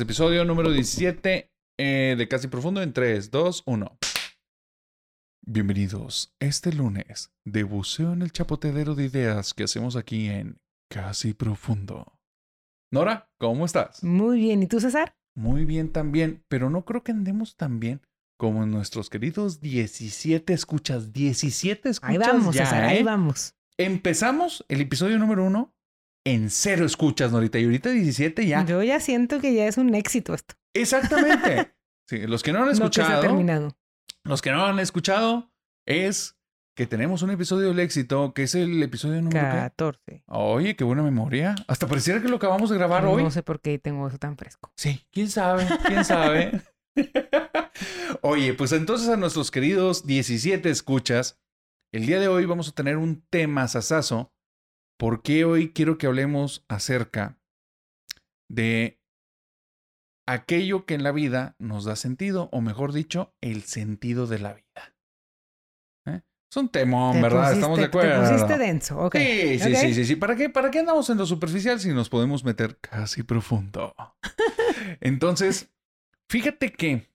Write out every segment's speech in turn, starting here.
episodio número 17 eh, de Casi Profundo en 3, 2, 1. Bienvenidos este lunes de buceo en el chapoteadero de ideas que hacemos aquí en Casi Profundo. Nora, ¿cómo estás? Muy bien, ¿y tú, César? Muy bien también, pero no creo que andemos tan bien como nuestros queridos 17 escuchas. 17 escuchas. Ahí vamos, ya, César, ahí ¿eh? vamos. Empezamos el episodio número 1 en cero escuchas, Norita, y ahorita 17 ya. Yo ya siento que ya es un éxito esto. Exactamente. Sí, los que no han Lo que escuchado, terminado. los que no han escuchado, es que tenemos un episodio del éxito, que es el episodio número qué? 14. Oye, qué buena memoria. Hasta pareciera que lo acabamos de grabar hoy. No sé por qué tengo eso tan fresco. Sí, quién sabe, quién sabe. Oye, pues entonces a nuestros queridos 17 escuchas, el día de hoy vamos a tener un tema sasazo, porque hoy quiero que hablemos acerca de aquello que en la vida nos da sentido, o mejor dicho, el sentido de la vida. ¿Eh? Es un temón, Te ¿verdad? pusiste- Estamos de Te acuerdo. pusiste denso, ok. Sí, sí, sí, sí, sí. ¿Para qué, ¿Para qué andamos en lo superficial si nos podemos meter casi profundo? Entonces, fíjate que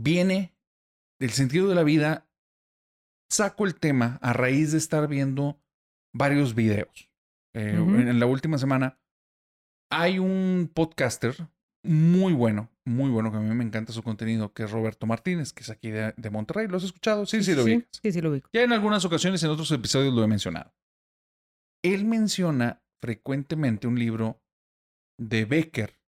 viene el sentido de la vida. Saco el tema a raíz de estar viendo varios videos. Eh, en, en la última semana hay un podcaster muy bueno, muy bueno, que a mí me encanta su contenido, que es Roberto Martínez, que es aquí de, de Monterrey. ¿Lo has escuchado? Sí, sí, lo vi. Sí, sí, lo ubico. Ya en algunas ocasiones, en otros episodios lo he mencionado. Él menciona frecuentemente un libro de Becker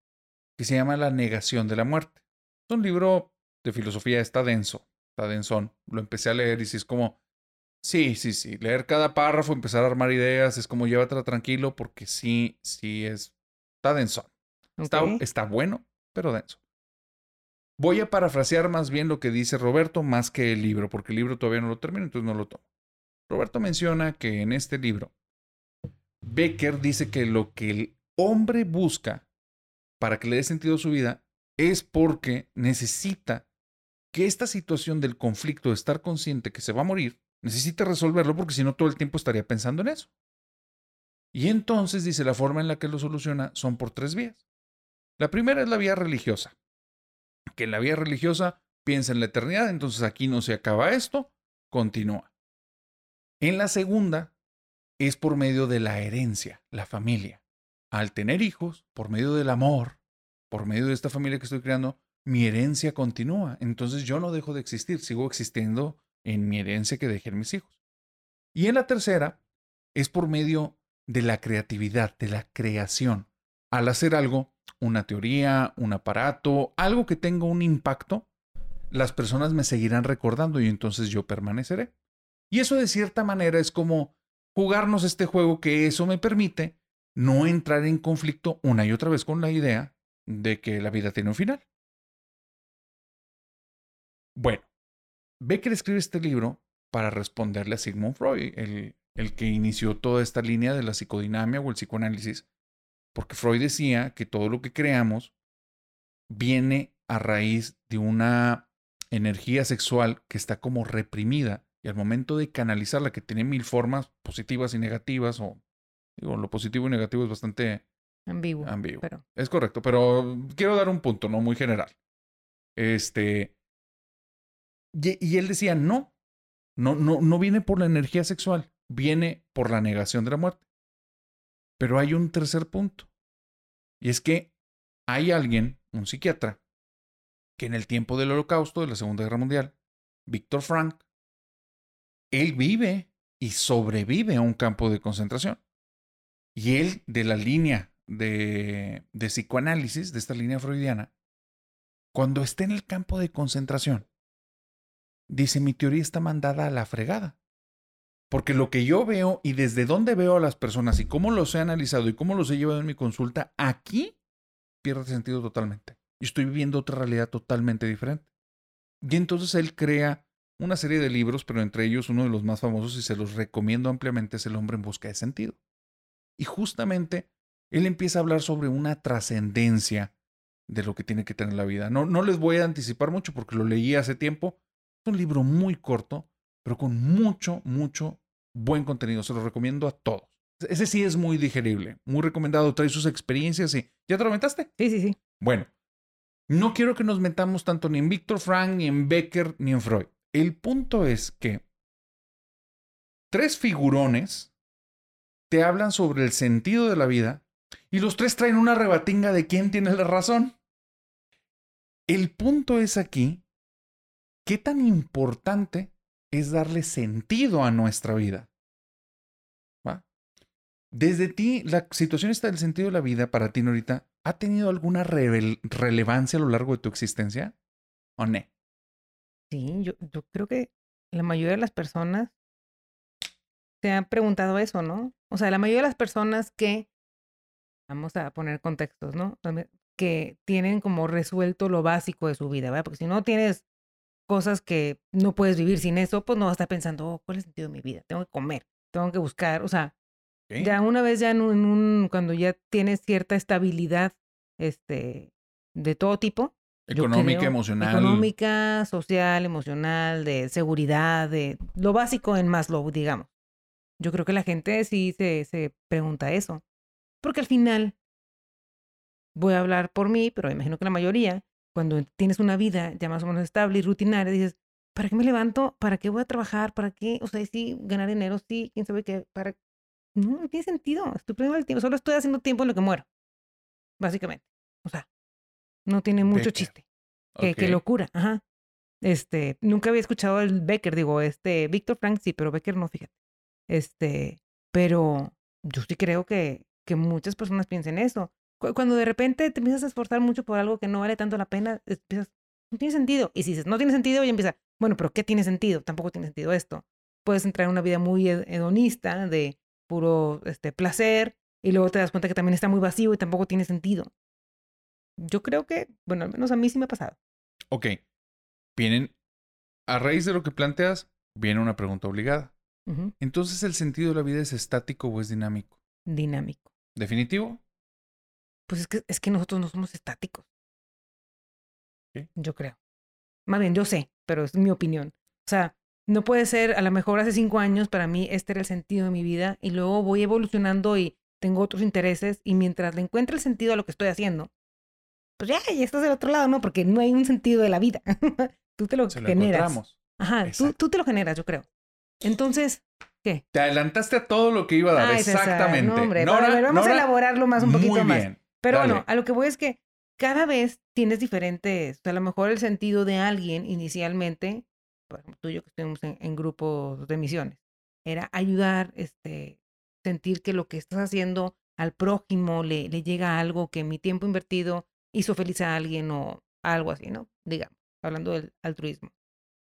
que se llama La negación de la muerte. Es un libro de filosofía, está denso, está densón. Lo empecé a leer y sí es como, sí, sí, sí, leer cada párrafo, empezar a armar ideas, es como llévatela tranquilo porque sí, sí es, está densón. Está, está bueno, pero denso. Voy a parafrasear más bien lo que dice Roberto más que el libro, porque el libro todavía no lo termino, entonces no lo tomo. Roberto menciona que en este libro, Becker dice que lo que el hombre busca para que le dé sentido a su vida es porque necesita que esta situación del conflicto de estar consciente que se va a morir, necesita resolverlo porque si no todo el tiempo estaría pensando en eso. Y entonces dice la forma en la que lo soluciona son por tres vías. La primera es la vía religiosa, que en la vía religiosa piensa en la eternidad, entonces aquí no se acaba esto, continúa. En la segunda es por medio de la herencia, la familia. Al tener hijos, por medio del amor, por medio de esta familia que estoy creando, mi herencia continúa. Entonces yo no dejo de existir, sigo existiendo en mi herencia que dejé en mis hijos. Y en la tercera es por medio de la creatividad, de la creación. Al hacer algo, una teoría, un aparato, algo que tenga un impacto, las personas me seguirán recordando y entonces yo permaneceré. Y eso de cierta manera es como jugarnos este juego que eso me permite no entrar en conflicto una y otra vez con la idea de que la vida tiene un final. Bueno, Becker escribe este libro para responderle a Sigmund Freud, el, el que inició toda esta línea de la psicodinamia o el psicoanálisis, porque Freud decía que todo lo que creamos viene a raíz de una energía sexual que está como reprimida y al momento de canalizarla, que tiene mil formas positivas y negativas, o digo, lo positivo y negativo es bastante Ambiguo. ambiguo. Pero Es correcto, pero quiero dar un punto, no muy general. Este. Y, él decía, no, no, no, no viene por la energía sexual, viene por la negación de la muerte. Pero hay un tercer punto. Y es que hay alguien, un psiquiatra, que en el tiempo del holocausto, de la Segunda Guerra Mundial, Víctor Frank, él vive y sobrevive a un campo de concentración. Y él, de la línea de, de psicoanálisis, de esta línea freudiana, cuando está en el campo de concentración, dice, mi teoría está mandada a la fregada. Porque lo que yo veo y desde dónde veo a las personas y cómo los he analizado y cómo los he llevado en mi consulta, aquí pierde sentido totalmente. Y estoy viviendo otra realidad totalmente diferente. Y entonces él crea una serie de libros, pero entre ellos uno de los más famosos y se los recomiendo ampliamente es El hombre en busca de sentido. Y justamente él empieza a hablar sobre una trascendencia de lo que tiene que tener la vida. No, no les voy a anticipar mucho porque lo leí hace tiempo. Es un libro muy corto, pero con mucho, mucho buen contenido. Se lo recomiendo a todos. Ese sí es muy digerible, muy recomendado. Trae sus experiencias y... ¿Ya te lo aventaste? sí, sí, sí. Bueno, no quiero que nos metamos tanto ni en Víctor Frank, ni en Becker, ni en Freud. El punto es que tres figurones te hablan sobre el sentido de la vida y los tres traen una rebatinga de quién tiene la razón. El punto es aquí, ¿qué tan importante es darle sentido a nuestra vida? ¿Va? Desde ti, la situación está del sentido de la vida para ti, Norita, ¿ha tenido alguna relevancia a lo largo de tu existencia? ¿O no? Sí, yo, yo creo que la mayoría de las personas se han preguntado eso, ¿no? O sea, la mayoría de las personas que, vamos a poner contextos, ¿no? Que tienen como resuelto lo básico de su vida, ¿verdad? Porque si no tienes cosas que no puedes vivir sin eso, pues no vas a estar pensando, oh, ¿cuál es el sentido de mi vida? Tengo que comer, tengo que buscar, o sea, ya una vez ya en un, cuando ya tienes cierta estabilidad, este, de todo tipo. Económica, emocional. Económica, social, emocional, de seguridad, de lo básico en Maslow, digamos. Yo creo que la gente sí se, se pregunta eso. Porque al final, voy a hablar por mí, pero imagino que la mayoría, cuando tienes una vida ya más o menos estable y rutinaria, dices, ¿para qué me levanto? ¿Para qué voy a trabajar? ¿Para qué? O sea, sí, ganar dinero, sí, quién sabe qué. ¿Para No, no tiene sentido. Estoy perdiendo el tiempo. Solo estoy haciendo tiempo en lo que muero. Básicamente. O sea, no tiene mucho chiste. Qué, qué locura. Ajá. Este, nunca había escuchado el Becker, digo, este, Víctor Frank sí, pero Becker no, fíjate. Este, pero yo sí creo que, que muchas personas piensen eso. Cuando de repente te empiezas a esforzar mucho por algo que no vale tanto la pena, empiezas, no tiene sentido. Y si dices, no tiene sentido, y empieza, bueno, pero ¿qué tiene sentido? Tampoco tiene sentido esto. Puedes entrar en una vida muy hedonista, de puro este, placer, y luego te das cuenta que también está muy vacío y tampoco tiene sentido. Yo creo que, bueno, al menos a mí sí me ha pasado. Ok. Vienen, a raíz de lo que planteas, viene una pregunta obligada. Entonces, ¿el sentido de la vida es estático o es dinámico? Dinámico. ¿Definitivo? Pues es que, es que nosotros no somos estáticos. Yo creo. Más bien, yo sé, pero es mi opinión. O sea, no puede ser, a lo mejor hace cinco años para mí este era el sentido de mi vida y luego voy evolucionando y tengo otros intereses y mientras le encuentre el sentido a lo que estoy haciendo, pues ya, ya estás del otro lado, ¿no? Porque no hay un sentido de la vida. tú te lo generas. Ajá, tú, tú, te lo generas, yo creo. Entonces, ¿qué? Te adelantaste a todo lo que iba a dar. Exactamente. No, hombre, vamos a elaborarlo más un poquito más. Pero bueno, a lo que voy es que cada vez tienes diferentes, o sea, a lo mejor el sentido de alguien inicialmente, por ejemplo, tú y yo que estuvimos en, grupos de misiones, era ayudar, este, sentir que lo que estás haciendo al prójimo le, le llega a algo que mi tiempo invertido hizo feliz a alguien o algo así, ¿no? Digamos, hablando del altruismo.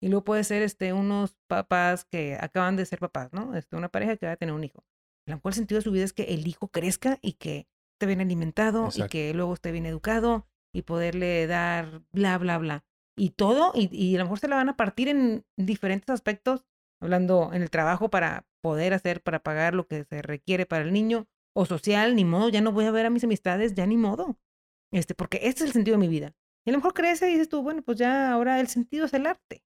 Y luego puede ser este, unos papás que acaban de ser papás, ¿no? Este, una pareja que va a tener un hijo. A lo mejor el sentido de su vida es que el hijo crezca y que esté bien alimentado y que luego esté bien educado y poderle dar bla, bla, bla. Y todo, y, y a lo mejor se la van a partir en diferentes aspectos, hablando en el trabajo para poder hacer, para pagar lo que se requiere para el niño, o social, ni modo, ya no voy a ver a mis amistades, ya ni modo. Este, porque este es el sentido de mi vida. Y a lo mejor crece y dices tú, bueno, pues ya ahora el sentido es el arte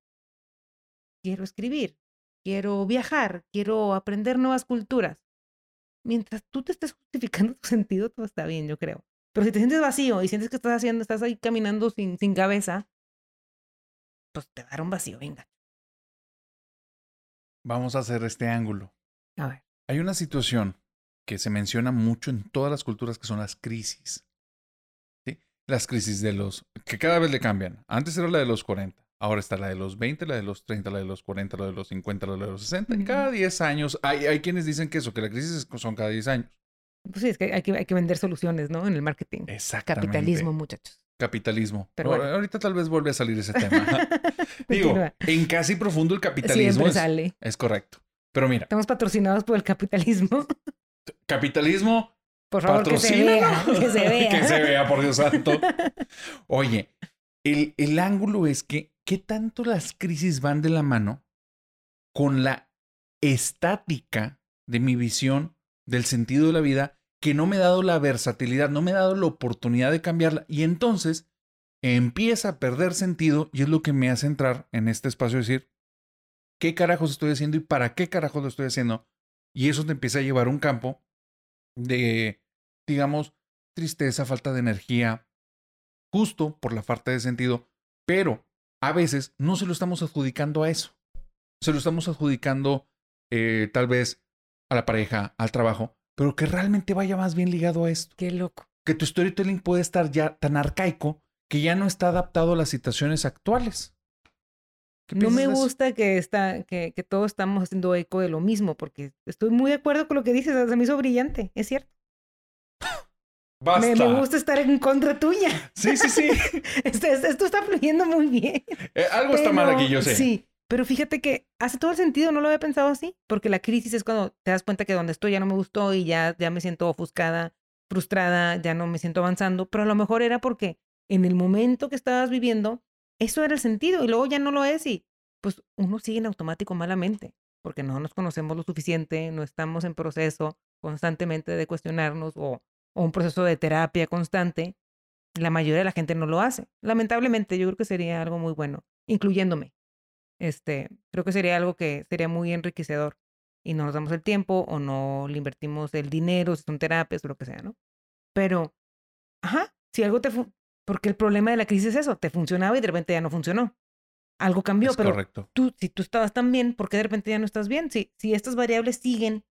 quiero escribir, quiero viajar, quiero aprender nuevas culturas. Mientras tú te estés justificando tu sentido, todo está bien, yo creo. Pero si te sientes vacío y sientes que estás haciendo, estás ahí caminando sin, sin cabeza, pues te dará un vacío, venga. Vamos a hacer este ángulo. A ver. Hay una situación que se menciona mucho en todas las culturas que son las crisis. ¿Sí? Las crisis de los que cada vez le cambian. Antes era la de los 40, Ahora está la de los 20, la de los 30, la de los 40, la de los 50, la de los 60. Y cada 10 años hay, hay quienes dicen que eso, que la crisis son cada 10 años. Pues sí, es que hay, que hay que vender soluciones, ¿no? En el marketing. Exactamente. Capitalismo, muchachos. Capitalismo. Pero Ahorita tal vez vuelve a salir ese tema. Digo, en casi profundo el capitalismo Siempre es, sale. es correcto. Pero mira. Estamos patrocinados por el capitalismo. Capitalismo. Por favor, que se vea. Que se vea. que se vea, por Dios santo. Oye, el, el ángulo es que ¿qué tanto las crisis van de la mano con la estática de mi visión del sentido de la vida que no me ha dado la versatilidad, no me ha dado la oportunidad de cambiarla y entonces empieza a perder sentido y es lo que me hace entrar en este espacio de decir, ¿qué carajos estoy haciendo y para qué carajos lo estoy haciendo? Y eso te empieza a llevar un campo de, digamos, tristeza, falta de energía, justo por la falta de sentido, pero a veces no se lo estamos adjudicando a eso. Se lo estamos adjudicando eh, tal vez a la pareja, al trabajo, pero que realmente vaya más bien ligado a esto. Qué loco. Que tu storytelling puede estar ya tan arcaico que ya no está adaptado a las situaciones actuales. No me gusta que, está, que, que, todos estamos haciendo eco de lo mismo, porque estoy muy de acuerdo con lo que dices, se me hizo brillante, es cierto. Basta. Me, gusta estar en contra tuya. Sí, sí, sí. esto, esto, está fluyendo muy bien. Eh, algo está mal aquí, yo sé. Sí, pero fíjate que hace todo el sentido, no lo había pensado así, porque la crisis es cuando te das cuenta que donde estoy ya no me gustó y ya, ya me siento ofuscada, frustrada, ya no me siento avanzando, pero a lo mejor era porque en el momento que estabas viviendo, eso era el sentido y luego ya no lo es y pues uno sigue en automático malamente, porque no nos conocemos lo suficiente, no estamos en proceso constantemente de cuestionarnos o, o un proceso de terapia constante. La mayoría de la gente no lo hace. Lamentablemente, yo creo que sería algo muy bueno, incluyéndome. Este, creo que sería algo que sería muy enriquecedor y no nos damos el tiempo o no le invertimos el dinero, si son terapias o lo que sea, ¿no? Pero, ajá, si algo te... Porque el problema de la crisis es eso, te funcionaba y de repente ya no funcionó. Algo cambió, pero correcto. tú, si tú estabas tan bien, ¿por qué de repente ya no estás bien? Si, si estas variables siguen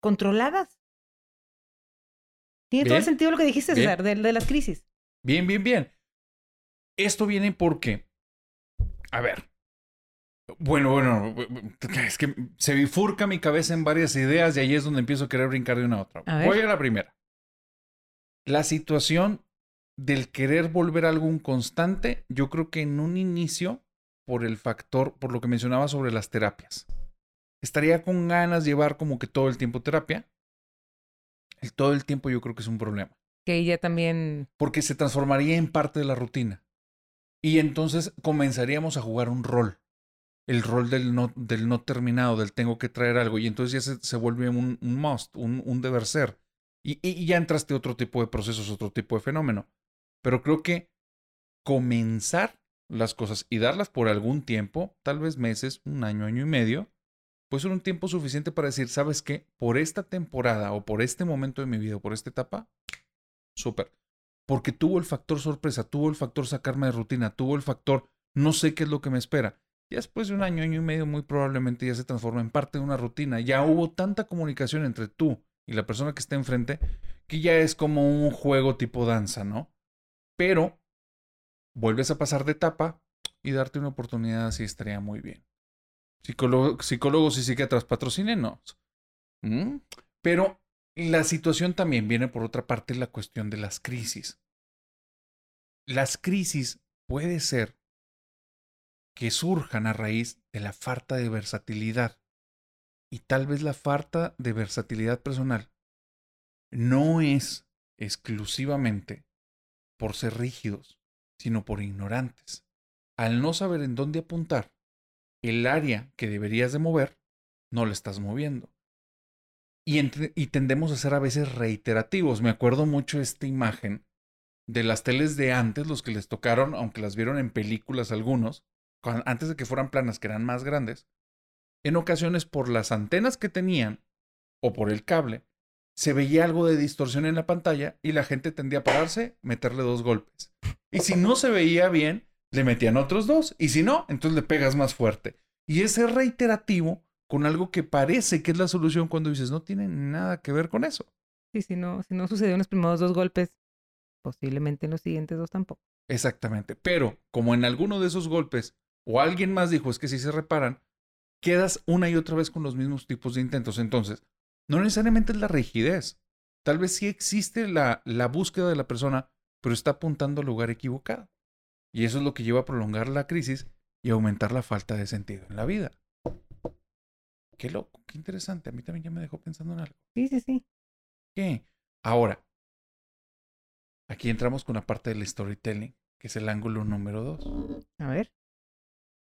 controladas. Tiene todo el sentido lo que dijiste, César, de, de las crisis. Bien, bien, bien. Esto viene porque, a ver, bueno, bueno, es que se bifurca mi cabeza en varias ideas y ahí es donde empiezo a querer brincar de una a otra. Voy a la primera. La situación del querer volver a algún constante, yo creo que en un inicio, por el factor, por lo que mencionaba sobre las terapias, estaría con ganas de llevar como que todo el tiempo terapia. El todo el tiempo yo creo que es un problema. Que ella también... Porque se transformaría en parte de la rutina. Y entonces comenzaríamos a jugar un rol el rol del no, del no terminado, del tengo que traer algo, y entonces ya se, vuelve un, must, un, un, deber ser. Y, y, ya entraste otro tipo de procesos, otro tipo de fenómeno. Pero creo que comenzar las cosas y darlas por algún tiempo, tal vez meses, un año, año y medio, puede ser un tiempo suficiente para decir, ¿sabes qué? Por esta temporada o por este momento de mi vida o por esta etapa, súper. Porque tuvo el factor sorpresa, tuvo el factor sacarme de rutina, tuvo el factor no sé qué es lo que me espera. Ya después de un año, año y medio, muy probablemente ya se transforma en parte de una rutina. Ya hubo tanta comunicación entre tú y la persona que está enfrente que ya es como un juego tipo danza, ¿no? Pero vuelves a pasar de etapa y darte una oportunidad así estaría muy bien. Psicólogos y psiquiatras patrocínenos. ¿Mm? Pero la situación también viene por otra parte la cuestión de las crisis. Las crisis puede ser que surjan a raíz de la falta de versatilidad. Y tal vez la falta de versatilidad personal no es exclusivamente por ser rígidos, sino por ignorantes. Al no saber en dónde apuntar, el área que deberías de mover, no la estás moviendo. Y, y, tendemos a ser a veces reiterativos. Me acuerdo mucho esta imagen de las teles de antes, los que les tocaron, aunque las vieron en películas algunos, antes de que fueran planas, que eran más grandes, en ocasiones por las antenas que tenían o por el cable, se veía algo de distorsión en la pantalla y la gente tendía a pararse, meterle dos golpes. Y si no se veía bien, le metían otros dos. Y si no, entonces le pegas más fuerte. Y ese reiterativo con algo que parece que es la solución cuando dices no tiene nada que ver con eso. Y si no, si no sucedió en los primeros dos golpes, posiblemente en los siguientes dos tampoco. Exactamente. Pero como en alguno de esos golpes o alguien más dijo es que si se reparan, quedas una y otra vez con los mismos tipos de intentos. Entonces, no necesariamente es la rigidez. Tal vez sí existe la, la búsqueda de la persona, pero está apuntando al lugar equivocado. Y eso es lo que lleva a prolongar la crisis y aumentar la falta de sentido en la vida. Qué loco, qué interesante. A mí también ya me dejó pensando en algo. Sí, sí, sí. ¿Qué? Ahora, aquí entramos con la parte del storytelling, que es el ángulo número dos. A ver.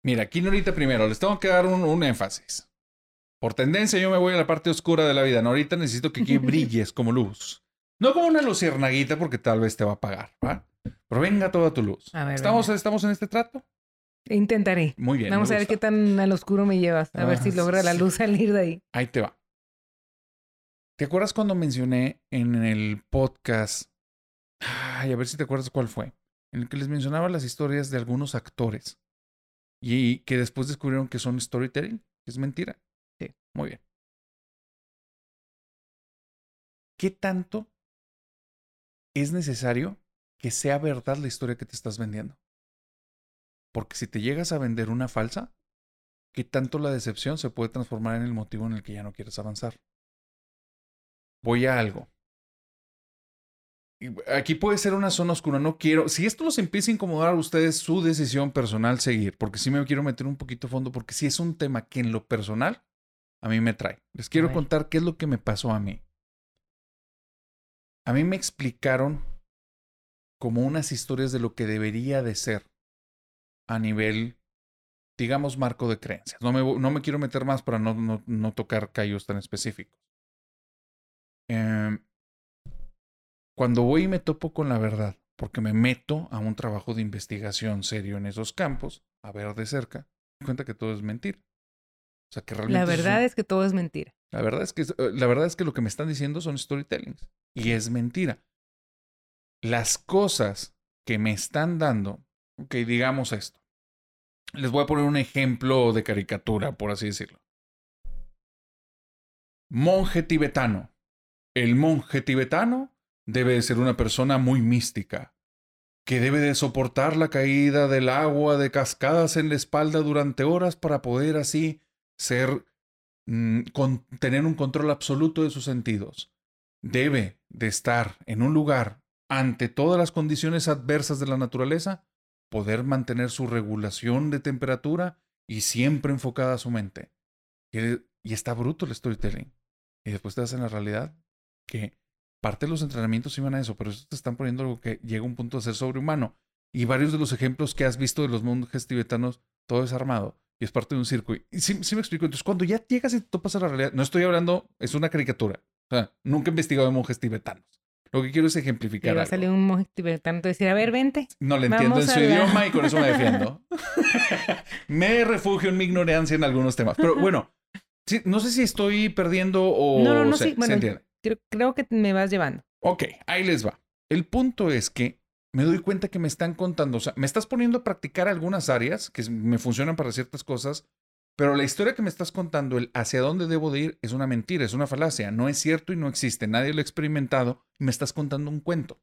Mira, aquí Norita primero, les tengo que dar un, énfasis. Por tendencia yo me voy a la parte oscura de la vida. Norita necesito que aquí brilles como luz. No como una luciérnaguita porque tal vez te va a apagar, ¿va? Pero venga toda tu luz. ¿Estamos, ¿Estamos en este trato? Intentaré. Muy bien. Vamos a ver qué tan al oscuro me llevas. A ver si ah, logra la luz salir de ahí. Ahí te va. ¿Te acuerdas cuando mencioné en el podcast? Ay, a ver si te acuerdas cuál fue. en el que les mencionaba las historias de algunos actores y que después descubrieron que son storytelling, que es mentira. Sí. Muy bien. ¿Qué tanto es necesario que sea verdad la historia que te estás vendiendo? Porque si te llegas a vender una falsa, ¿qué tanto la decepción se puede transformar en el motivo en el que ya no quieres avanzar? Voy a algo. Aquí puede ser una zona oscura, no quiero. Si esto los empieza a incomodar a ustedes, su decisión personal seguir, porque sí me quiero meter un poquito a fondo, porque sí es un tema que en lo personal a mí me trae. Les quiero contar qué es lo que me pasó a mí. A mí me explicaron como unas historias de lo que debería de ser a nivel, digamos, marco de creencias. No me, no me quiero meter más para no, no, no tocar callos tan específicos. Em, cuando voy y me topo con la verdad, porque me meto a un trabajo de investigación serio en esos campos, a ver de cerca, me cuenta que todo es mentira. O sea, que realmente la verdad es, que todo es mentira. La verdad es que eh, la verdad es que lo que me están diciendo son storytellings y es mentira. Las cosas que me están dando Ok, digamos esto. Les voy a poner un ejemplo de caricatura, por así decirlo. Monje tibetano. El monje tibetano debe de ser una persona muy mística, que debe de soportar la caída del agua de cascadas en la espalda durante horas para poder así ser, mm, tener un control absoluto de sus sentidos. Debe de estar en un lugar ante todas las condiciones adversas de la naturaleza poder mantener su regulación de temperatura y siempre enfocada a su mente. Y, está bruto el storytelling. Y después te das la realidad que parte de los entrenamientos iban a eso, pero eso te están poniendo algo que llega a un punto de ser sobrehumano. Y varios de los ejemplos que has visto de los monjes tibetanos, todo es armado y es parte de un circo. Y sí, sí me explico. Entonces, cuando ya llegas y topas a la realidad, no estoy hablando, es una caricatura. O sea, nunca he investigado de monjes tibetanos. Lo que quiero es ejemplificar. va a salir un monje tibetano y decir, a ver, vente. No le entiendo en su idioma y con eso me defiendo. me refugio en mi ignorancia en algunos temas. Pero bueno, no sé si estoy perdiendo o. No, no, no, sí. Bueno, creo, creo que me vas llevando. Ok, ahí les va. El punto es que me doy cuenta que me están contando, o sea, me estás poniendo a practicar algunas áreas que me funcionan para ciertas cosas, pero la historia que me estás contando, el hacia dónde debo de ir, es una mentira, es una falacia, no es cierto y no existe, nadie lo ha experimentado y me estás contando un cuento.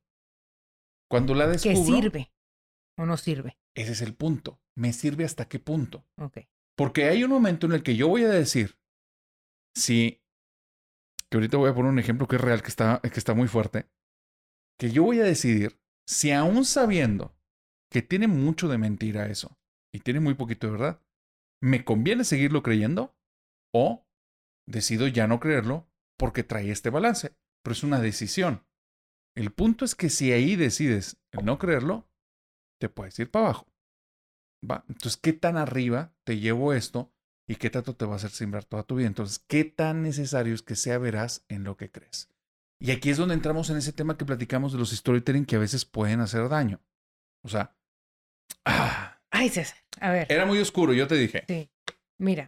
Cuando la descubro... ¿Qué sirve o no sirve? Ese es el punto. ¿Me sirve hasta qué punto? Ok. Porque hay un momento en el que yo voy a decir, si, que ahorita voy a poner un ejemplo que es real, que está, que está muy fuerte, que yo voy a decidir si aún sabiendo que tiene mucho de mentira eso y tiene muy poquito de verdad, ¿me conviene seguirlo creyendo? ¿O decido ya no creerlo porque trae este balance? Pero es una decisión. El punto es que si ahí decides no creerlo, te puedes ir para abajo. ¿Va? Entonces, ¿qué tan arriba te llevo esto y qué tanto te va a hacer sembrar toda tu vida? Entonces, ¿qué tan necesario es que sea veraz en lo que crees? Y aquí es donde entramos en ese tema que platicamos de los storytelling que a veces pueden hacer daño. O sea, ah, Ay, César, a ver. Era muy oscuro, yo te dije. Sí. Mira,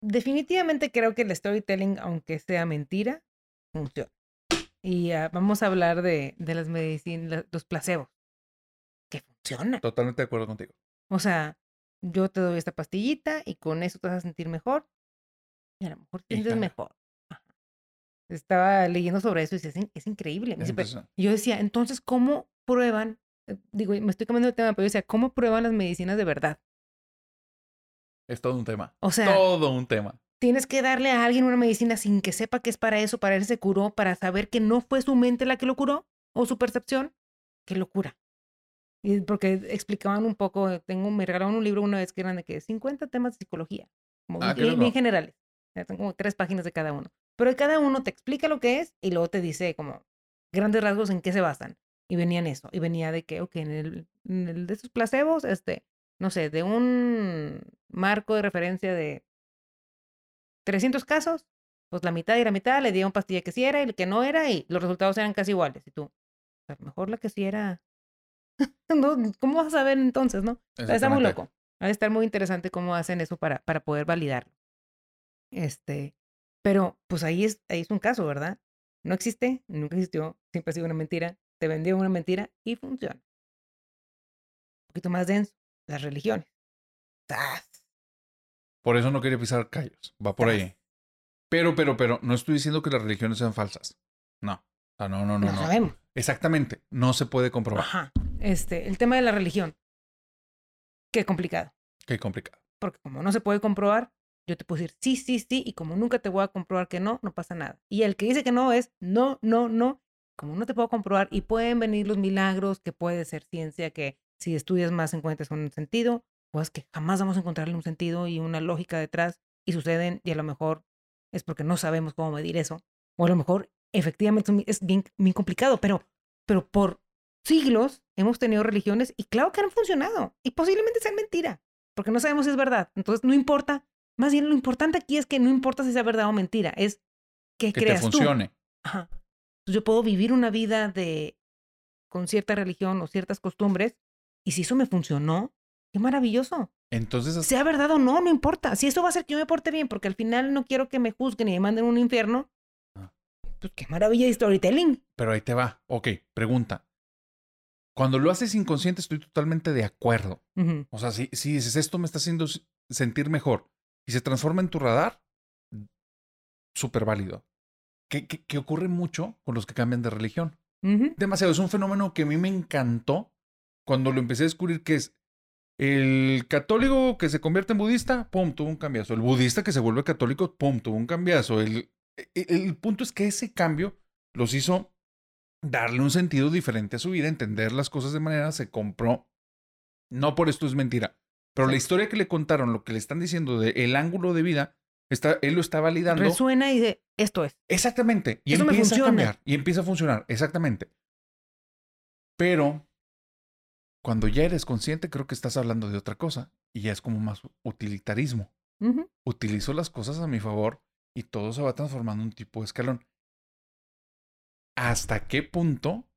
definitivamente creo que el storytelling, aunque sea mentira, funciona. Y ah, vamos a hablar de, de las medicinas, los placebos. Que funciona. Totalmente de acuerdo contigo. O sea, yo te doy esta pastillita y con eso te vas a sentir mejor. Y a lo mejor te sientes mejor. Estaba leyendo sobre eso y dice, es, increíble. y yo decía, entonces, ¿cómo prueban digo, me estoy cambiando de tema, pero yo decía, ¿cómo prueban las medicinas de verdad? Es todo un tema. O sea, todo un tema. Tienes que darle a alguien una medicina sin que sepa que es para eso, para él se curó, para saber que no fue su mente la que lo curó o su percepción. Qué locura. Y porque explicaban un poco, tengo, me regalaron un libro una vez que eran de que 50 temas de psicología, como ah, bien, generales. Son como tres páginas de cada uno. Pero cada uno te explica lo que es y luego te dice como grandes rasgos en qué se basan. Y venía en eso. Y venía de que, ok, en el, de esos placebos, este, no sé, de un marco de referencia de 300 casos, pues la mitad y la mitad le dieron pastilla que sí era y el que no era, y los resultados eran casi iguales. Y tú, a lo mejor la que sí era. ¿Cómo vas a saber entonces, no? Está muy loco. Va a estar muy interesante cómo hacen eso para, para poder validarlo. Este, pero pues ahí es, ahí es un caso, ¿verdad? No existe, nunca existió, siempre ha sido una mentira, te vendió una mentira y funciona. poquito más denso, las religiones. Por eso no quería pisar callos. Va por ahí. Pero, pero, pero, no estoy diciendo que las religiones sean falsas. No. No, no, no. No, sabemos. Exactamente. No se puede comprobar. Ajá. Este, el tema de la religión. Qué complicado. Qué complicado. Porque como no se puede comprobar, yo te puedo decir sí, sí, sí, y como nunca te voy a comprobar que no, no pasa nada. Y el que dice que no es no, no, no. Como no te puedo comprobar y pueden venir los milagros, que puede ser ciencia, que si estudias más encuentras un sentido, pues que jamás vamos a encontrarle un sentido y una lógica detrás y suceden y a lo mejor es porque no sabemos cómo medir eso. O a lo mejor efectivamente es bien, bien complicado, pero, pero por siglos hemos tenido religiones y claro que han funcionado y posiblemente sean mentira, porque no sabemos si es verdad. Entonces no importa, más bien lo importante aquí es que no importa si sea verdad o mentira, es que, que te funcione. Ajá. Yo puedo vivir una vida de con cierta religión o ciertas costumbres y si eso me funcionó, qué maravilloso. Entonces, sea verdad o no, no importa. Si eso va a hacer que yo me porte bien, porque al final no quiero que me juzguen y me manden a un infierno, ah. pues qué maravilla de storytelling. Pero ahí te va. Ok, pregunta. Cuando lo haces inconsciente estoy totalmente de acuerdo. O sea, si, si dices esto me está haciendo sentir mejor y se transforma en tu radar, súper válido. ¿Qué ocurre mucho con los que cambian de religión. Demasiado. Es un fenómeno que a mí me encantó cuando lo empecé a descubrir que es el católico que se convierte en budista, pum, tuvo un cambiazo. El budista que se vuelve católico, pum, tuvo un cambiazo. El, e, e, el punto es que ese cambio los hizo darle un sentido diferente a su vida, entender las cosas de manera, se compró. No por esto es mentira, pero la historia que le contaron, lo que le están diciendo de el ángulo de vida, está, él lo está validando. Resuena y dice, esto es. Exactamente. Y empieza a cambiar. Y empieza a funcionar. Exactamente. Pero cuando ya eres consciente, creo que estás hablando de otra cosa. Y ya es como más utilitarismo. Utilizo las cosas a mi favor y todo se va transformando en un tipo de escalón. ¿Hasta qué punto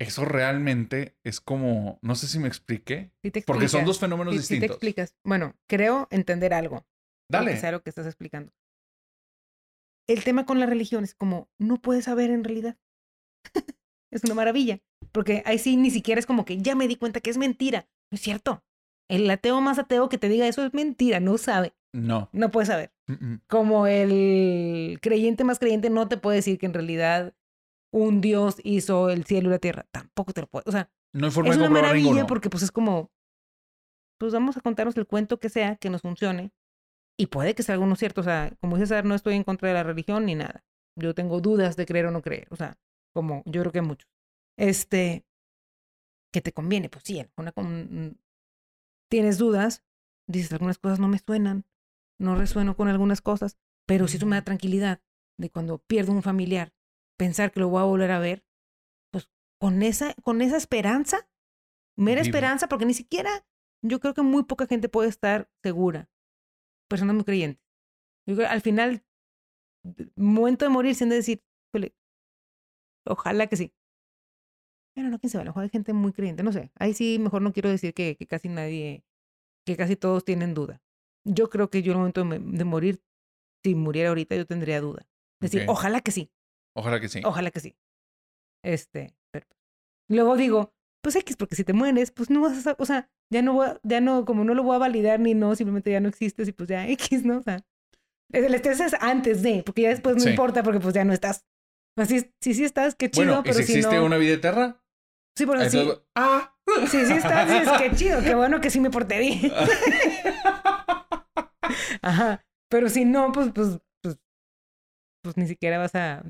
eso realmente es como, no sé si me expliqué, porque son dos fenómenos distintos. te explicas. Bueno, creo entender algo. Dale. Sea lo que estás explicando. El tema con la religión es como, no puedes saber en realidad. es una maravilla. Porque ahí sí ni siquiera es como que ya me di cuenta que es mentira. No es cierto. El ateo más ateo que te diga eso es mentira, no sabe. No. No puede saber. Como el creyente más creyente no te puede decir que en realidad un Dios hizo el cielo y la tierra. Tampoco te lo puede. O sea, no hay forma es una maravilla porque pues es como, pues vamos a contarnos el cuento que sea, que nos funcione. Y puede que sea algo no cierto. O sea, como dices, no estoy en contra de la religión ni nada. Yo tengo dudas de creer o no creer. O sea, como yo creo que muchos este, que te conviene, pues sí, una, mm, tienes dudas, dices, algunas cosas no me suenan, no resueno con algunas cosas, pero si eso me da tranquilidad de cuando pierdo un familiar, pensar que lo voy a volver a ver, pues con esa, con esa esperanza, mera esperanza, porque ni siquiera, yo creo que muy poca gente puede estar segura, personas muy creyentes. Yo creo, al final, momento de morir, sin decir, ojalá que sí. Pero no, quién sabe, a lo mejor hay gente muy creyente, no sé. Ahí sí, mejor no quiero decir que, que casi nadie, que casi todos tienen duda. Yo creo que yo en el momento de, morir, si muriera ahorita, yo tendría duda. Decir, ojalá que sí. Ojalá que sí. Ojalá que sí. Este, pero, luego digo, pues X, porque si te mueres, pues no vas a, o sea, ya no voy ya no, como no lo voy a validar ni no, simplemente ya no existes y pues ya X, ¿no? O sea, el estrés es antes de, porque ya después no importa porque pues ya no estás. Así, sí, sí estás, qué chido, bueno, pero si existe una vida eterna? Sí, por así. Ah. Sí, sí estás, es que chido, qué bueno que sí me porté bien. Ajá. Pero si no, pues, pues, pues, pues ni siquiera vas a,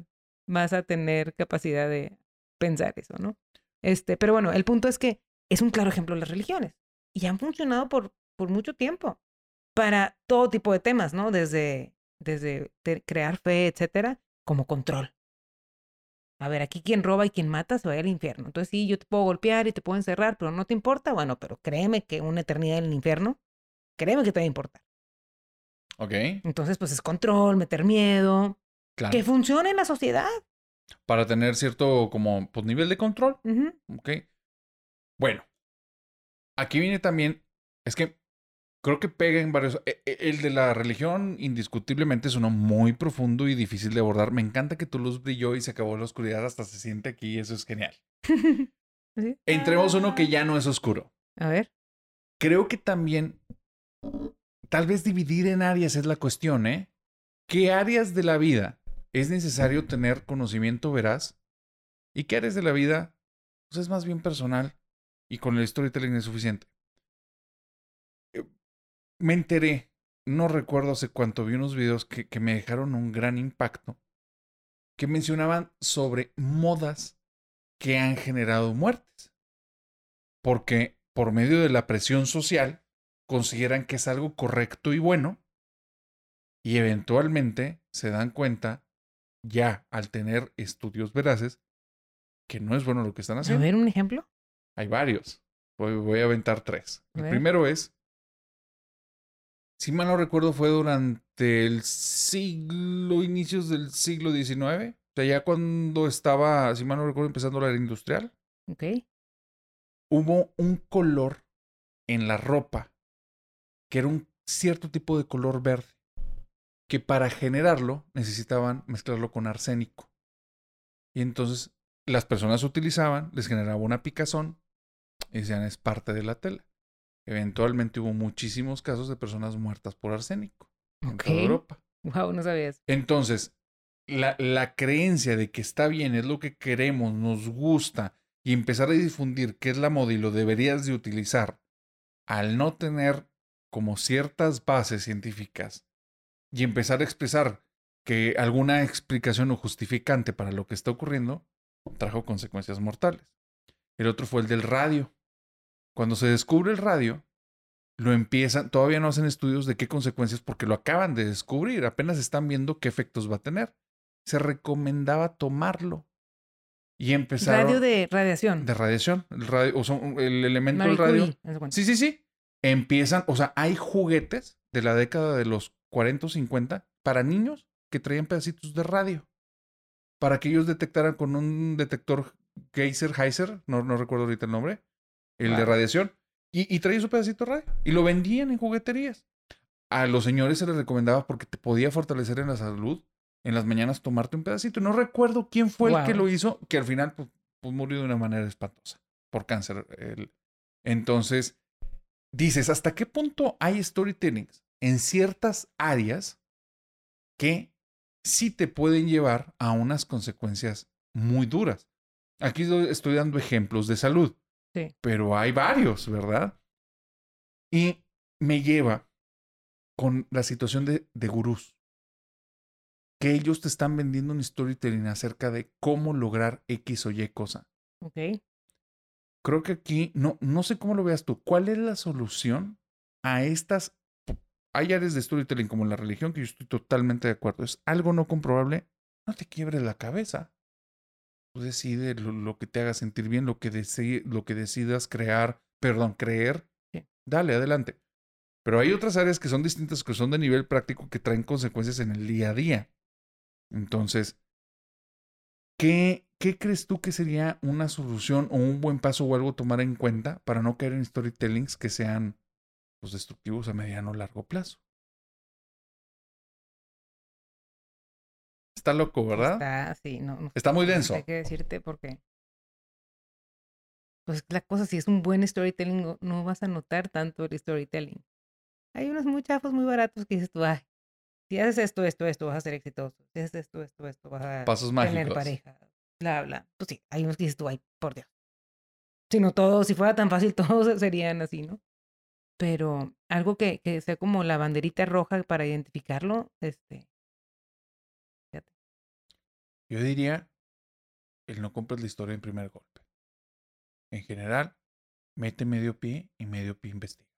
vas a tener capacidad de pensar eso, ¿no? Este, pero bueno, el punto es que es un claro ejemplo de las religiones y han funcionado por, por mucho tiempo para todo tipo de temas, ¿no? Desde, desde crear fe, etcétera, como control. A ver, aquí quien roba y quien mata se va al infierno. Entonces sí, yo te puedo golpear y te puedo encerrar, pero no te importa. Bueno, pero créeme que una eternidad en el infierno, créeme que te va a importar. Ok. Entonces, pues es control, meter miedo. Claro. Que funcione en la sociedad. Para tener cierto como pues, nivel de control. Ok. Bueno. Aquí viene también, es que creo que pega en varios. E, e, el de la religión, indiscutiblemente, es uno muy profundo y difícil de abordar. Me encanta que tu luz brilló y se acabó la oscuridad, hasta se siente aquí, eso es genial. Entremos uno que ya no es oscuro. A ver. Creo que también, tal vez dividir en áreas es la cuestión, ¿eh? ¿Qué áreas de la vida es necesario tener conocimiento veraz? ¿Y qué áreas de la vida pues es más bien personal y con el storytelling es suficiente? Eh, me enteré, no recuerdo hace cuánto, vi unos videos que, que me dejaron un gran impacto, que mencionaban sobre modas que han generado muertes. Porque por medio de la presión social consideran que es algo correcto y bueno y eventualmente se dan cuenta ya al tener estudios veraces que no es bueno lo que están haciendo. A ver un ejemplo. Hay varios. Voy, a aventar tres. El primero es, si mal no recuerdo, fue durante el siglo, inicios del siglo XIX. O sea, ya cuando estaba, si mal no recuerdo, empezando la era industrial. Ok. Hubo un color en la ropa que era un cierto tipo de color verde que para generarlo necesitaban mezclarlo con arsénico. Y entonces las personas utilizaban, les generaba una picazón y decían es parte de la tela. Eventualmente hubo muchísimos casos de personas muertas por arsénico en toda Europa. Wow, no sabías. Entonces, la, la creencia de que está bien, es lo que queremos, nos gusta, y empezar a difundir qué es la moda y lo deberías de utilizar, al no tener como ciertas bases científicas y empezar a expresar que alguna explicación o justificante para lo que está ocurriendo trajo consecuencias mortales. El otro fue el del radio. Cuando se descubre el radio, lo empiezan, todavía no hacen estudios de qué consecuencias porque lo acaban de descubrir, apenas están viendo qué efectos va a tener. Se recomendaba tomarlo. Y empezaron... Radio de radiación. De radiación. El, radio, o sea, el elemento del radio. Sí, sí, sí. Empiezan, o sea, hay juguetes de la década de los 40 o 50 para niños que traían pedacitos de radio. Para que ellos detectaran con un detector Geyser, Heiser, no, no recuerdo ahorita el nombre, el de radiación, y, y traía su pedacito de radio. Y lo vendían en jugueterías. A los señores se les recomendaba porque te podía fortalecer en la salud en las mañanas tomarte un pedacito. No recuerdo quién fue el que lo hizo, que al final pues, pues, murió de una manera espantosa por cáncer. Entonces, dices, ¿hasta qué punto hay storytellings en ciertas áreas que sí te pueden llevar a unas consecuencias muy duras. Aquí estoy dando ejemplos de salud, sí. pero hay varios, ¿verdad? Y me lleva con la situación de, de gurús, que ellos te están vendiendo un storytelling acerca de cómo lograr X o Y cosa. Ok. Creo que aquí, no, no sé cómo lo veas tú, ¿cuál es la solución a estas hay áreas de storytelling como la religión que yo estoy totalmente de acuerdo. Es algo no comprobable. No te quiebres la cabeza. Tú decides lo, que te haga sentir bien, lo que, lo que decidas crear, perdón, creer. Dale, adelante. Pero hay otras áreas que son distintas, que son de nivel práctico, que traen consecuencias en el día a día. Entonces, ¿qué, ¿qué crees tú que sería una solución o un buen paso o algo tomar en cuenta para no caer en storytellings que sean los destructivos a mediano o largo plazo. Está loco, ¿verdad? Está, sí, no, Está muy denso. Hay que decirte porque. Pues la cosa, si es un buen storytelling, no, vas a notar tanto el storytelling. Hay unos muy chafos, muy baratos que dices tú, ay, si haces esto, esto, esto, vas a ser exitoso. Si haces esto, esto, esto, vas a Pasos tener pareja. Bla, bla. Pues sí, hay unos que dices tú, ay, por Dios. Si no todos, si fuera tan fácil, todos serían así, ¿no? Pero algo que, que sea como la banderita roja para identificarlo, este. Fíjate. Yo diría, el no compres la historia en primer golpe. En general, mete medio pie y medio pie investiga.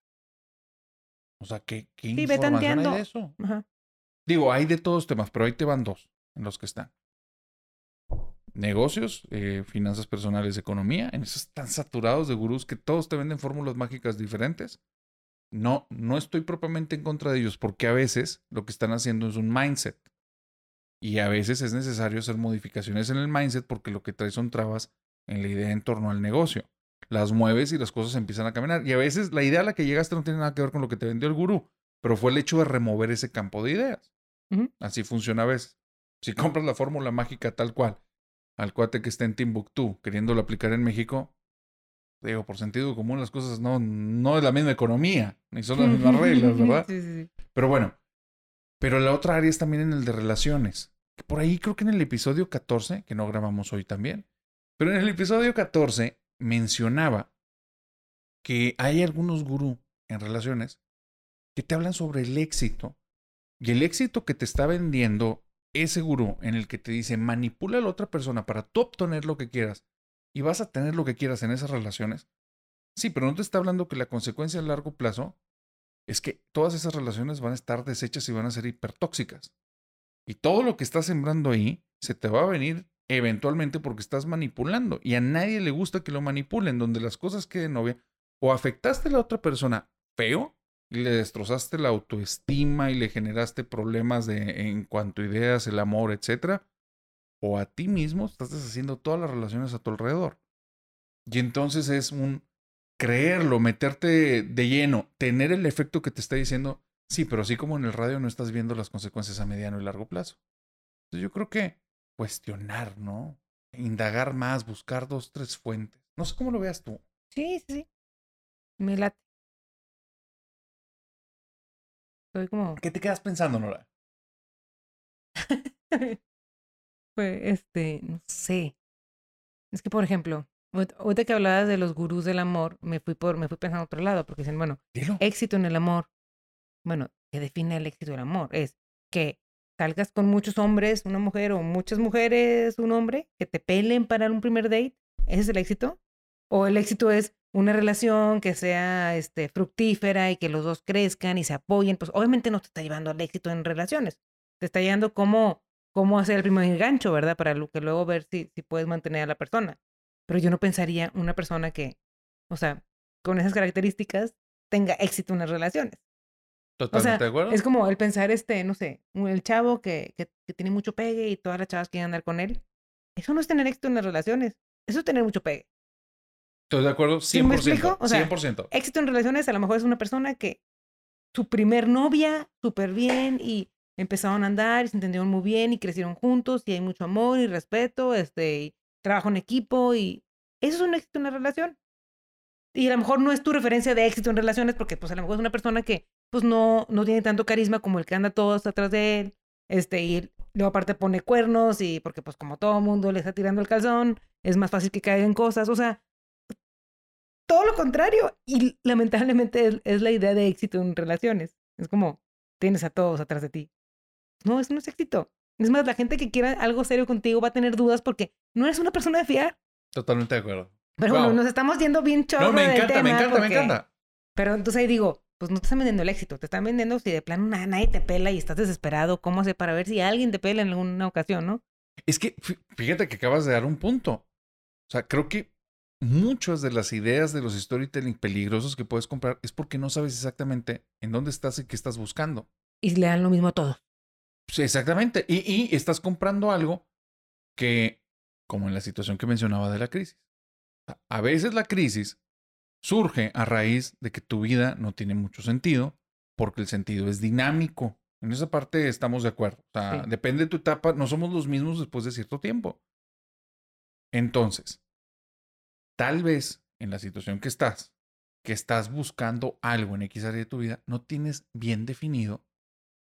O sea, ¿qué, qué sí, información hay de eso? Digo, hay de todos temas, pero ahí te van dos en los que están. Negocios, eh, finanzas personales, economía. En esos están saturados de gurús que todos te venden fórmulas mágicas diferentes no, no estoy propiamente en contra de ellos porque a veces lo que están haciendo es un mindset. Y a veces es necesario hacer modificaciones en el mindset porque lo que trae son trabas en la idea en torno al negocio. Las mueves y las cosas empiezan a caminar. Y a veces la idea a la que llegaste no tiene nada que ver con lo que te vendió el gurú, pero fue el hecho de remover ese campo de ideas. Así funciona a veces. Si compras la fórmula mágica tal cual, al cuate que está en Timbuktu queriéndolo aplicar en México, digo, por sentido común las cosas no, no es la misma economía, ni son las mismas reglas, ¿verdad? Sí, sí, sí. Pero bueno, pero la otra área es también en el de relaciones. Por ahí creo que en el episodio 14, que no grabamos hoy también, pero en el episodio 14 mencionaba que hay algunos gurú en relaciones que te hablan sobre el éxito y el éxito que te está vendiendo ese gurú en el que te dice manipula a la otra persona para tú obtener lo que quieras y vas a tener lo que quieras en esas relaciones. Sí, pero no te está hablando que la consecuencia a largo plazo es que todas esas relaciones van a estar deshechas y van a ser hipertóxicas. Y todo lo que estás sembrando ahí se te va a venir eventualmente porque estás manipulando. Y a nadie le gusta que lo manipulen, donde las cosas queden obvias. O afectaste a la otra persona feo y le destrozaste la autoestima y le generaste problemas de, en cuanto a ideas, el amor, etc. O a ti mismo estás deshaciendo todas las relaciones a tu alrededor. Y entonces es un creerlo, meterte de lleno, tener el efecto que te está diciendo, sí, pero así como en el radio no estás viendo las consecuencias a mediano y largo plazo. Entonces yo creo que cuestionar, ¿no? Indagar más, buscar dos, tres fuentes. No sé cómo lo veas tú. Sí, sí. Me late. Estoy como. ¿Qué te quedas pensando, Nora? pues, este, no sé. Es que, por ejemplo, ahorita que hablabas de los gurús del amor, me fui por, me fui pensando a otro lado, porque dicen, bueno, éxito en el amor. Bueno, ¿qué define el éxito del amor? Es que salgas con muchos hombres, una mujer, o muchas mujeres, un hombre, que te pelen para un primer date. ¿Ese es el éxito? ¿O el éxito es una relación que sea este, fructífera y que los dos crezcan y se apoyen, pues obviamente no te está llevando al éxito en relaciones. Te está llevando cómo, cómo hacer el primer engancho, ¿verdad? Para que luego ver si, si puedes mantener a la persona. Pero yo no pensaría una persona que, o sea, con esas características tenga éxito en las relaciones. Totalmente de acuerdo. Es como el pensar, este, no sé, el chavo que, que, que tiene mucho pegue y todas las chavas quieren andar con él. Eso no es tener éxito en las relaciones. Eso es tener mucho pegue. Estoy de acuerdo 100%. ¿Sí me explico? O sea, 100%. Éxito en relaciones a lo mejor es una persona que su primer novia, súper bien, y empezaron a andar y se entendieron muy bien y crecieron juntos y hay mucho amor y respeto, este, y trabajo en equipo y eso es un éxito en la relación. Y a lo mejor no es tu referencia de éxito en relaciones porque pues a lo mejor es una persona que pues no, no tiene tanto carisma como el que anda todos atrás de él, este, y luego aparte pone cuernos y porque pues como todo mundo le está tirando el calzón, es más fácil que caigan cosas, o sea, todo lo contrario. Y lamentablemente es, la idea de éxito en relaciones. Es como, tienes a todos atrás de ti. No, eso no es éxito. Es más, la gente que quiera algo serio contigo va a tener dudas porque no eres una persona de fiar. Totalmente de acuerdo. Pero bueno, nos estamos yendo bien chorro No, me encanta, me encanta, me encanta. Pero entonces ahí digo, pues no te están vendiendo el éxito, te están vendiendo si de plano nadie te pela y estás desesperado, ¿cómo hace para ver si alguien te pela en alguna ocasión, no? Es que fíjate que acabas de dar un punto. O sea, creo que muchas de las ideas de los storytelling peligrosos que puedes comprar es porque no sabes exactamente en dónde estás y qué estás buscando. Y le dan lo mismo a todos. Sí, exactamente. Y, y, estás comprando algo que, como en la situación que mencionaba de la crisis, a veces la crisis surge a raíz de que tu vida no tiene mucho sentido porque el sentido es dinámico. En esa parte estamos de acuerdo. O sea, depende de tu etapa, no somos los mismos después de cierto tiempo. Entonces, tal vez en la situación que estás, que estás buscando algo en X área de tu vida, no tienes bien definido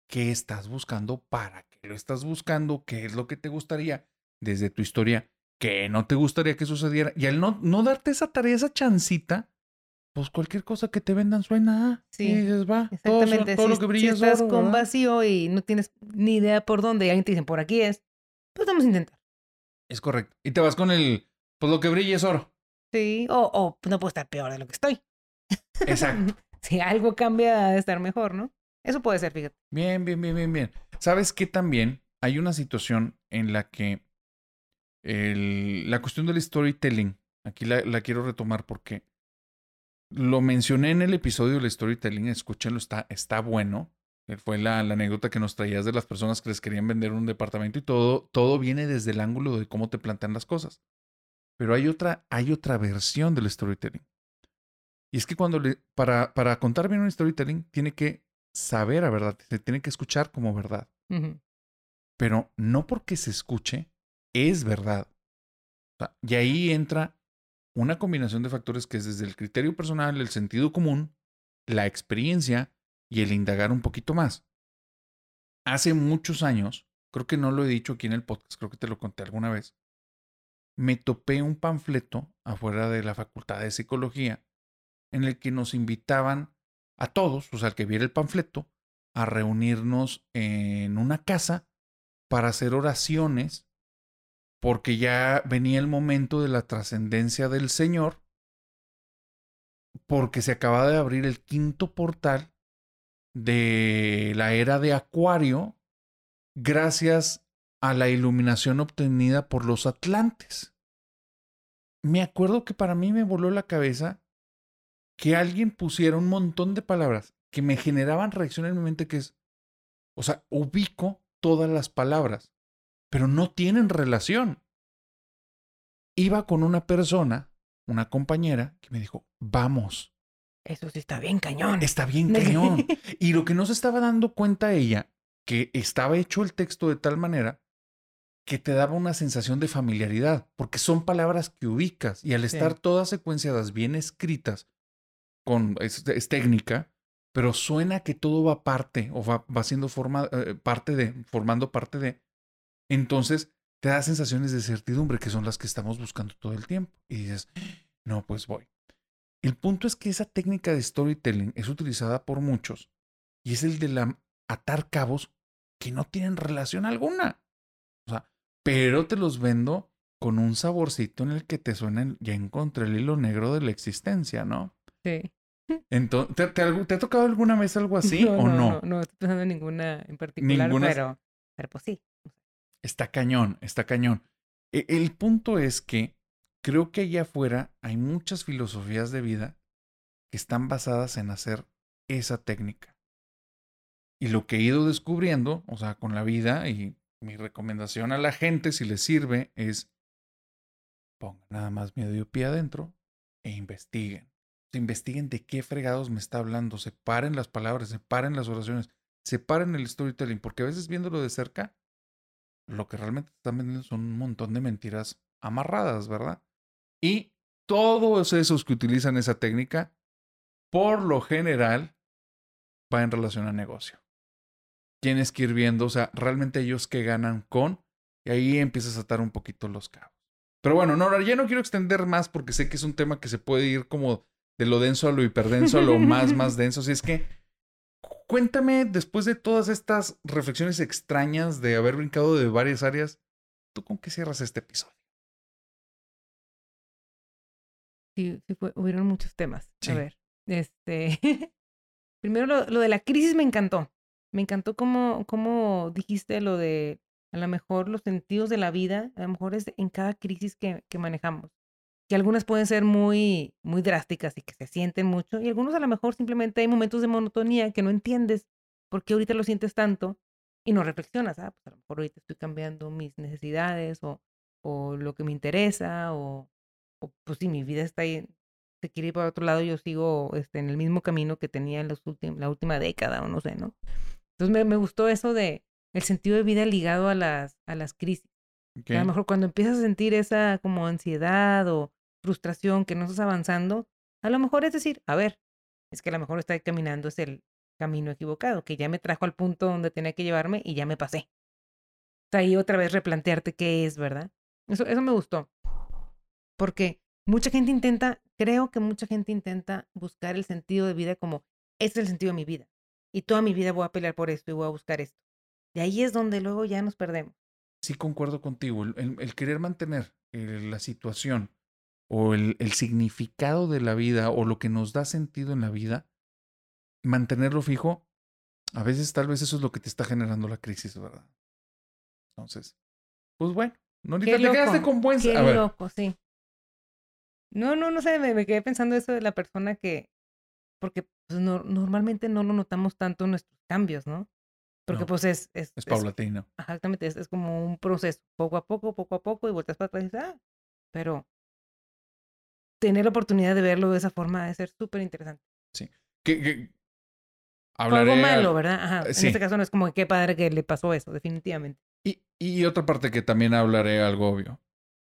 qué estás buscando, para qué lo estás buscando, qué es lo que te gustaría desde tu historia, qué no te gustaría que sucediera. Y al no, no darte esa tarea, esa chancita, pues cualquier cosa que te vendan suena. Sí. Y dices, va, exactamente. Todo, lo que brilla si estás con vacío y no tienes ni idea por dónde y alguien te dice por aquí es, pues vamos a intentar. Es correcto. Y te vas con el, pues lo que brilla es oro. Sí, o, o no puedo estar peor de lo que estoy. Exacto. si algo cambia, de estar mejor, ¿no? Eso puede ser, fíjate. Bien, bien, bien, bien, bien. ¿Sabes qué también? Hay una situación en la que la cuestión del storytelling, aquí la, quiero retomar porque lo mencioné en el episodio del storytelling, escúchenlo, está, está bueno. Fue la, la, anécdota que nos traías de las personas que les querían vender un departamento y todo, todo viene desde el ángulo de cómo te plantean las cosas. Pero hay otra, hay otra versión del storytelling. Y es que cuando le, para, para contar bien un storytelling, tiene que saber a verdad, se tiene que escuchar como verdad. Pero no porque se escuche, es verdad. y ahí entra una combinación de factores que es desde el criterio personal, el sentido común, la experiencia y el indagar un poquito más. Hace muchos años, creo que no lo he dicho aquí en el podcast, creo que te lo conté alguna vez, me topé un panfleto afuera de la Facultad de Psicología en el que nos invitaban a todos, o sea, al que viera el panfleto, a reunirnos en una casa para hacer oraciones, porque ya venía el momento de la trascendencia del Señor, porque se acaba de abrir el quinto portal de la era de Acuario, gracias a la iluminación obtenida por los atlantes. Me acuerdo que para mí me voló la cabeza que alguien pusiera un montón de palabras que me generaban reacción en mi mente que es, o sea, ubico todas las palabras, pero no tienen relación. Iba con una persona, una compañera, que me dijo, vamos. Eso sí está bien cañón. Está bien cañón. y lo que no se estaba dando cuenta ella, que estaba hecho el texto de tal manera que te daba una sensación de familiaridad, porque son palabras que ubicas y al estar todas secuenciadas bien escritas, es, técnica, pero suena que todo va parte o va, va siendo forma, eh, parte de, formando parte de. Entonces te da sensaciones de certidumbre que son las que estamos buscando todo el tiempo. Y dices, no, pues voy. El punto es que esa técnica de storytelling es utilizada por muchos y es el de la, atar cabos que no tienen relación alguna. O sea, pero te los vendo con un saborcito en el que te suenen, ya encontré el hilo negro de la existencia, ¿no? Sí. Entonces, ¿te, ha tocado alguna vez algo así o no? No, no, estoy pensando en ninguna en particular, pero, pero pues sí. Está cañón, está cañón. E, el punto es que creo que allá afuera hay muchas filosofías de vida que están basadas en hacer esa técnica. Y lo que he ido descubriendo, o sea, con la vida y mi recomendación a la gente, si les sirve, es pongan nada más medio pie adentro e investiguen. Investiguen de qué fregados me está hablando, separen las palabras, separen las oraciones, separen el storytelling, porque a veces viéndolo de cerca, lo que realmente están vendiendo son un montón de mentiras amarradas, ¿verdad? Y todos esos que utilizan esa técnica, por lo general, va en relación a negocio tienes que ir viendo, o sea, realmente ellos que ganan con, y ahí empiezas a atar un poquito los cabos. Pero bueno, no, ya no quiero extender más porque sé que es un tema que se puede ir como de lo denso a lo hiperdenso a lo más, más denso. Así es que cuéntame, después de todas estas reflexiones extrañas de haber brincado de varias áreas, ¿tú con qué cierras este episodio? Sí, sí hubieron muchos temas. A ver, este, primero lo de la crisis me encantó. Me encantó cómo, cómo dijiste lo de a lo mejor los sentidos de la vida, a lo mejor es en cada crisis que, que manejamos. Que algunas pueden ser muy, muy drásticas y que se sienten mucho, y algunos a lo mejor simplemente hay momentos de monotonía que no entiendes por qué ahorita lo sientes tanto y no reflexionas, ah, pues a lo mejor ahorita estoy cambiando mis necesidades o, o lo que me interesa, o, o pues si mi vida está ahí, se quiere ir para otro lado, yo sigo este, en el mismo camino que tenía en los la última década, o no sé, ¿no? Entonces me, gustó eso de el sentido de vida ligado a las, a las crisis. A lo mejor cuando empiezas a sentir esa como ansiedad o frustración que no estás avanzando, a lo mejor es decir, a ver, es que a lo mejor estoy caminando es el camino equivocado, que ya me trajo al punto donde tenía que llevarme y ya me pasé. O sea, ahí otra vez replantearte qué es, ¿verdad? Eso, eso me gustó. Porque mucha gente intenta, creo que mucha gente intenta buscar el sentido de vida como, este es el sentido de mi vida y toda mi vida voy a pelear por esto y voy a buscar esto. Y ahí es donde luego ya nos perdemos. Sí, concuerdo contigo. El, querer mantener eh, la situación o el, el, significado de la vida o lo que nos da sentido en la vida, mantenerlo fijo, a veces tal vez eso es lo que te está generando la crisis, ¿verdad? Entonces, pues bueno, no te, quedaste con buen... Qué a loco, sí. No, no, no sé, me, me, quedé pensando eso de la persona que, porque pues, normalmente no lo notamos tanto en nuestros cambios, ¿no? Porque pues es... Es, es paulatino. exactamente, es, como un proceso, poco a poco, poco a poco, y vueltas para atrás y dices, ah, pero tener la oportunidad de verlo de esa forma debe ser súper interesante. Sí. Que, Algo malo, ¿verdad? Ajá. En este caso no es como qué padre que le pasó eso, definitivamente. Y, y otra parte que también hablaré algo obvio.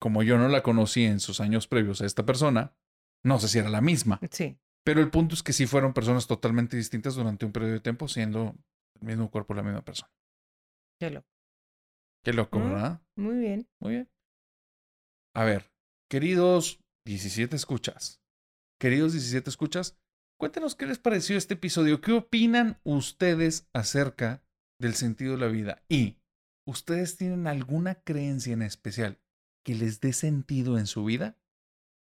como yo no la conocí en sus años previos a esta persona, no sé si era la misma. Sí. Pero el punto es que sí fueron personas totalmente distintas durante un periodo de tiempo, siendo el mismo cuerpo la misma persona. Qué loco. Qué loco, ¿verdad? Muy bien. Muy bien. A ver, queridos 17 escuchas, queridos 17 escuchas, cuéntenos qué les pareció este episodio, qué opinan ustedes acerca del sentido de la vida y ustedes tienen alguna creencia en especial que les dé sentido en su vida.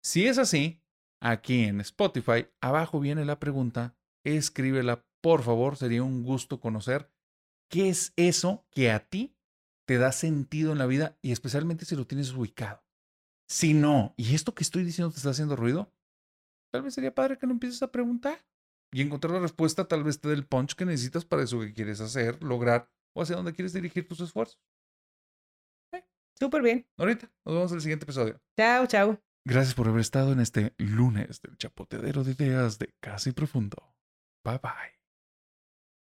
Si es así, aquí en Spotify, abajo viene la pregunta, escríbela, por favor, sería un gusto conocer qué es eso que a ti te da sentido en la vida y especialmente si lo tienes ubicado. Si no, y esto que estoy diciendo te está haciendo ruido, tal vez sería padre que lo empieces a preguntar y encontrar la respuesta, tal vez te dé el punch que necesitas para eso que quieres hacer, lograr o hacia dónde quieres dirigir tus esfuerzos. Eh, Súper bien. Ahorita, nos vemos en el siguiente episodio. Chao, chao. Gracias por haber estado en este lunes del chapoteadero de ideas de Casi Profundo. Bye bye.